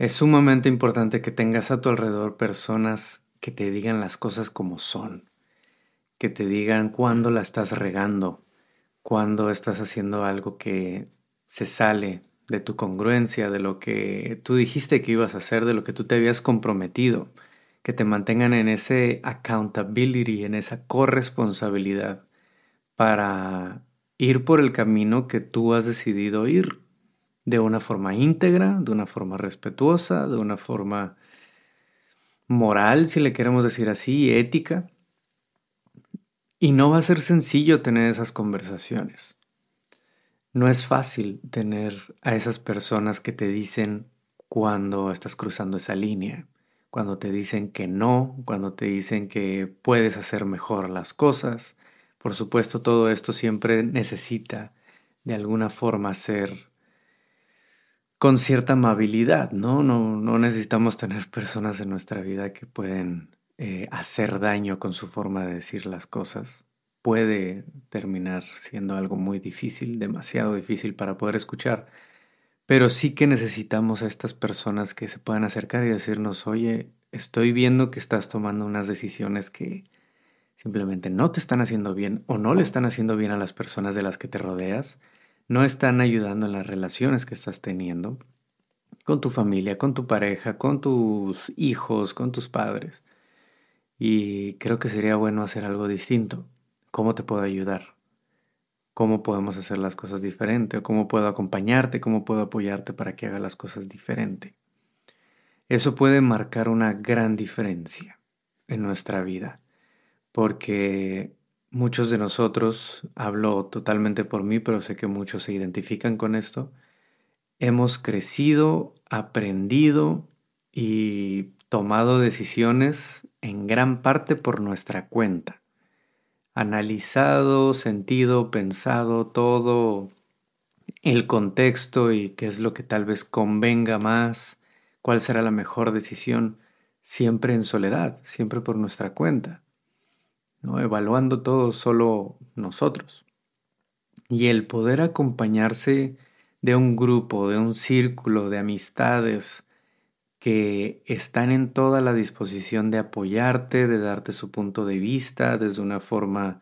Es sumamente importante que tengas a tu alrededor personas que te digan las cosas como son, que te digan cuándo la estás regando, cuándo estás haciendo algo que se sale de tu congruencia, de lo que tú dijiste que ibas a hacer, de lo que tú te habías comprometido, que te mantengan en ese accountability, en esa corresponsabilidad para ir por el camino que tú has decidido ir de una forma íntegra, de una forma respetuosa, de una forma moral, si le queremos decir así, ética. Y no va a ser sencillo tener esas conversaciones. No es fácil tener a esas personas que te dicen cuando estás cruzando esa línea, cuando te dicen que no, cuando te dicen que puedes hacer mejor las cosas. Por supuesto, todo esto siempre necesita de alguna forma ser con cierta amabilidad, ¿no? No, no necesitamos tener personas en nuestra vida que pueden eh, hacer daño con su forma de decir las cosas. Puede terminar siendo algo muy difícil, demasiado difícil para poder escuchar, pero sí que necesitamos a estas personas que se puedan acercar y decirnos, oye, estoy viendo que estás tomando unas decisiones que simplemente no te están haciendo bien o no le están haciendo bien a las personas de las que te rodeas no están ayudando en las relaciones que estás teniendo con tu familia, con tu pareja, con tus hijos, con tus padres. Y creo que sería bueno hacer algo distinto. ¿Cómo te puedo ayudar? ¿Cómo podemos hacer las cosas diferente? ¿Cómo puedo acompañarte? ¿Cómo puedo apoyarte para que haga las cosas diferente? Eso puede marcar una gran diferencia en nuestra vida, porque Muchos de nosotros, hablo totalmente por mí, pero sé que muchos se identifican con esto, hemos crecido, aprendido y tomado decisiones en gran parte por nuestra cuenta. Analizado, sentido, pensado todo el contexto y qué es lo que tal vez convenga más, cuál será la mejor decisión, siempre en soledad, siempre por nuestra cuenta. ¿No? evaluando todo solo nosotros. Y el poder acompañarse de un grupo, de un círculo de amistades que están en toda la disposición de apoyarte, de darte su punto de vista desde una forma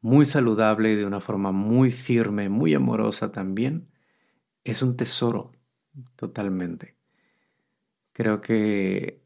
muy saludable y de una forma muy firme, muy amorosa también, es un tesoro totalmente. Creo que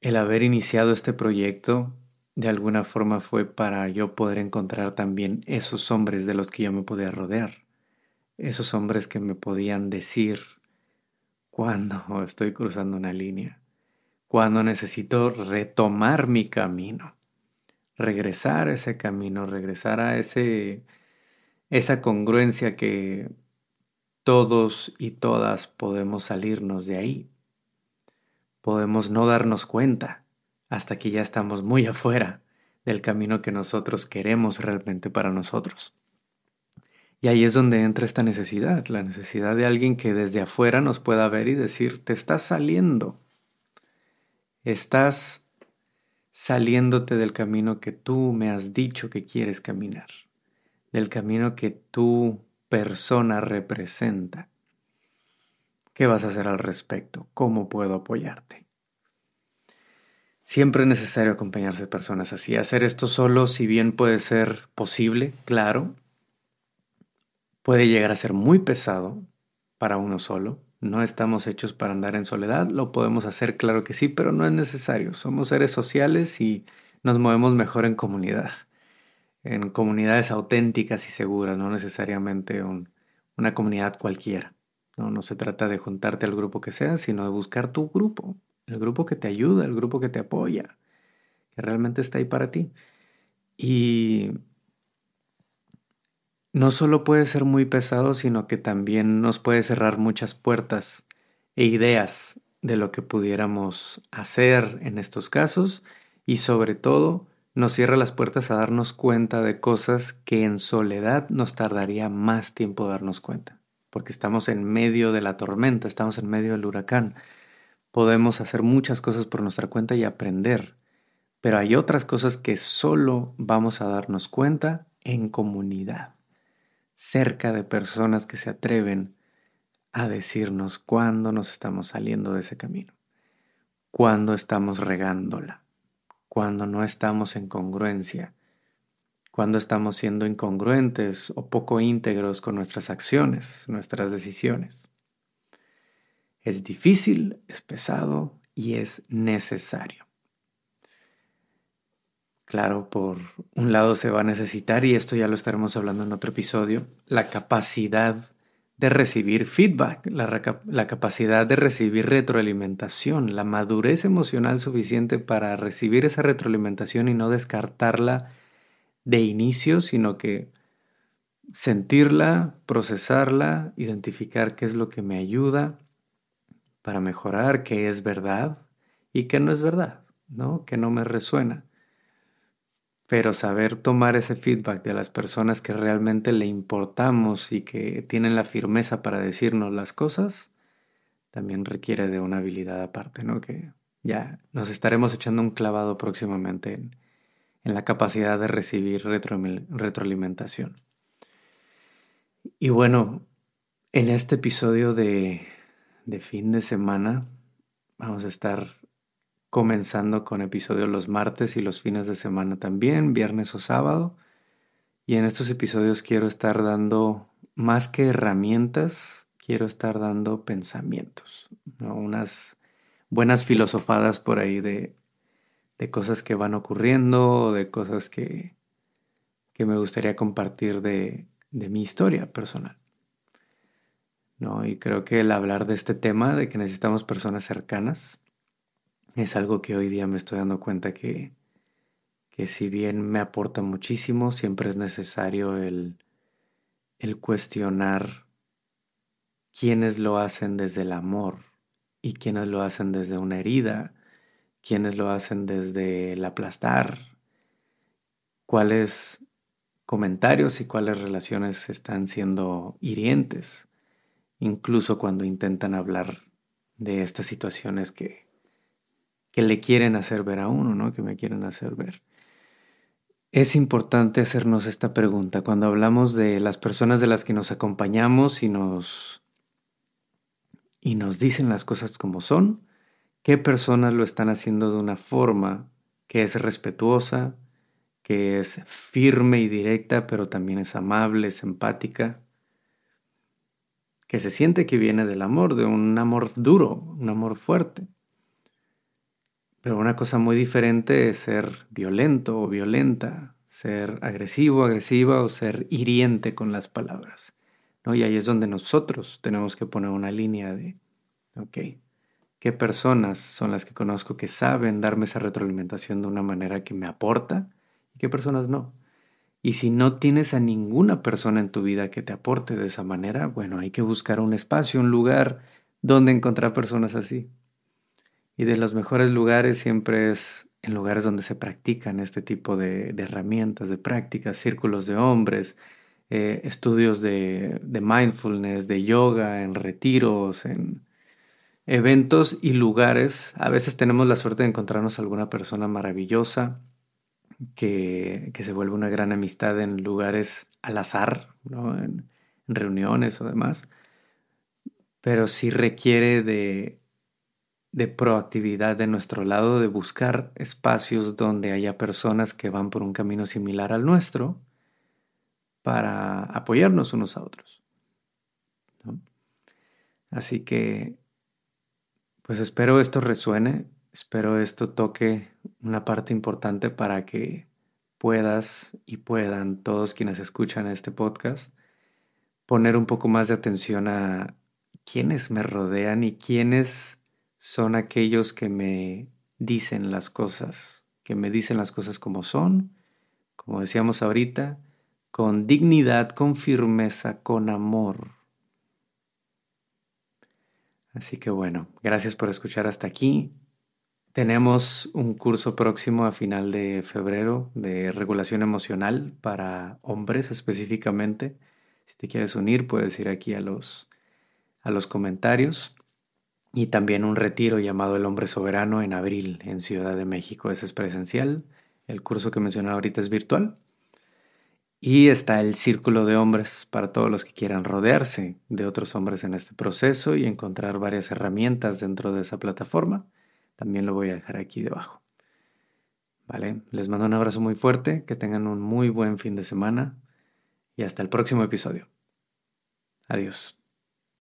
el haber iniciado este proyecto de alguna forma fue para yo poder encontrar también esos hombres de los que yo me podía rodear, esos hombres que me podían decir cuando estoy cruzando una línea, cuando necesito retomar mi camino, regresar a ese camino, regresar a ese esa congruencia que todos y todas podemos salirnos de ahí. Podemos no darnos cuenta hasta que ya estamos muy afuera del camino que nosotros queremos realmente para nosotros. Y ahí es donde entra esta necesidad, la necesidad de alguien que desde afuera nos pueda ver y decir, te estás saliendo, estás saliéndote del camino que tú me has dicho que quieres caminar, del camino que tu persona representa. ¿Qué vas a hacer al respecto? ¿Cómo puedo apoyarte? Siempre es necesario acompañarse de personas así. Hacer esto solo, si bien puede ser posible, claro, puede llegar a ser muy pesado para uno solo. No estamos hechos para andar en soledad. Lo podemos hacer, claro que sí, pero no es necesario. Somos seres sociales y nos movemos mejor en comunidad, en comunidades auténticas y seguras, no necesariamente una comunidad cualquiera. No, no se trata de juntarte al grupo que sea, sino de buscar tu grupo, el grupo que te ayuda, el grupo que te apoya, que realmente está ahí para ti. Y no solo puede ser muy pesado, sino que también nos puede cerrar muchas puertas e ideas de lo que pudiéramos hacer en estos casos y sobre todo nos cierra las puertas a darnos cuenta de cosas que en soledad nos tardaría más tiempo darnos cuenta, porque estamos en medio de la tormenta, estamos en medio del huracán podemos hacer muchas cosas por nuestra cuenta y aprender, pero hay otras cosas que solo vamos a darnos cuenta en comunidad, cerca de personas que se atreven a decirnos cuándo nos estamos saliendo de ese camino, cuándo estamos regándola, cuándo no estamos en congruencia, cuándo estamos siendo incongruentes o poco íntegros con nuestras acciones, nuestras decisiones. Es difícil, es pesado y es necesario. Claro, por un lado se va a necesitar, y esto ya lo estaremos hablando en otro episodio, la capacidad de recibir feedback, la, capacidad de recibir retroalimentación, la madurez emocional suficiente para recibir esa retroalimentación y no descartarla de inicio, sino que sentirla, procesarla, identificar qué es lo que me ayuda para mejorar, qué es verdad y qué no es verdad, ¿no? Que no me resuena pero saber tomar ese feedback de las personas que realmente le importamos y que tienen la firmeza para decirnos las cosas, también requiere de una habilidad aparte, ¿no? Que ya nos estaremos echando un clavado próximamente en, la capacidad de recibir retroalimentación. Y bueno, en este episodio de, de fin de semana vamos a estar comenzando con episodios los martes y los fines de semana también, viernes o sábado. Y en estos episodios quiero estar dando más que herramientas, quiero estar dando pensamientos, unas buenas filosofadas por ahí de, de cosas que van ocurriendo, de cosas que, que me gustaría compartir de, de mi historia personal. ¿No? Y creo que el hablar de este tema, de que necesitamos personas cercanas, es algo que hoy día me estoy dando cuenta que, que si bien me aporta muchísimo, siempre es necesario el, el cuestionar quiénes lo hacen desde el amor y quiénes lo hacen desde una herida, quiénes lo hacen desde el aplastar, cuáles comentarios y cuáles relaciones están siendo hirientes, incluso cuando intentan hablar de estas situaciones que, que le quieren hacer ver a uno, ¿no? Que me quieren hacer ver. Es importante hacernos esta pregunta cuando hablamos de las personas de las que nos acompañamos y nos y nos dicen las cosas como son, qué personas lo están haciendo de una forma que es respetuosa, que es firme y directa, pero también es amable, es empática, que se siente que viene del amor, de un amor duro, un amor fuerte. Pero una cosa muy diferente es ser violento o violenta, ser agresivo, agresiva o ser hiriente con las palabras. ¿no? Y ahí es donde nosotros tenemos que poner una línea de, ok, ¿qué personas son las que conozco que saben darme esa retroalimentación de una manera que me aporta y qué personas no? Y si no tienes a ninguna persona en tu vida que te aporte de esa manera, bueno, hay que buscar un espacio, un lugar donde encontrar personas así. Y de los mejores lugares siempre es en lugares donde se practican este tipo de, herramientas, de prácticas, círculos de hombres, eh, estudios de, de, mindfulness, de yoga, en retiros, en eventos y lugares. A veces tenemos la suerte de encontrarnos alguna persona maravillosa que, que se vuelve una gran amistad en lugares al azar, ¿no? en, reuniones o demás. Pero sí requiere de de proactividad de nuestro lado, de buscar espacios donde haya personas que van por un camino similar al nuestro para apoyarnos unos a otros. Así que, pues espero esto resuene, espero esto toque una parte importante para que puedas y puedan todos quienes escuchan este podcast poner un poco más de atención a quienes me rodean y quienes son aquellos que me dicen las cosas, que me dicen las cosas como son, como decíamos ahorita, con dignidad, con firmeza, con amor. Así que bueno, gracias por escuchar hasta aquí. Tenemos un curso próximo a final de febrero de regulación emocional para hombres específicamente. Si te quieres unir, puedes ir aquí a los, a los comentarios y también un retiro llamado El Hombre Soberano en abril en Ciudad de México. Ese es presencial. El curso que mencionaba ahorita es virtual. Y está el círculo de hombres para todos los que quieran rodearse de otros hombres en este proceso y encontrar varias herramientas dentro de esa plataforma. También lo voy a dejar aquí debajo. Vale, les mando un abrazo muy fuerte, que tengan un muy buen fin de semana y hasta el próximo episodio. Adiós.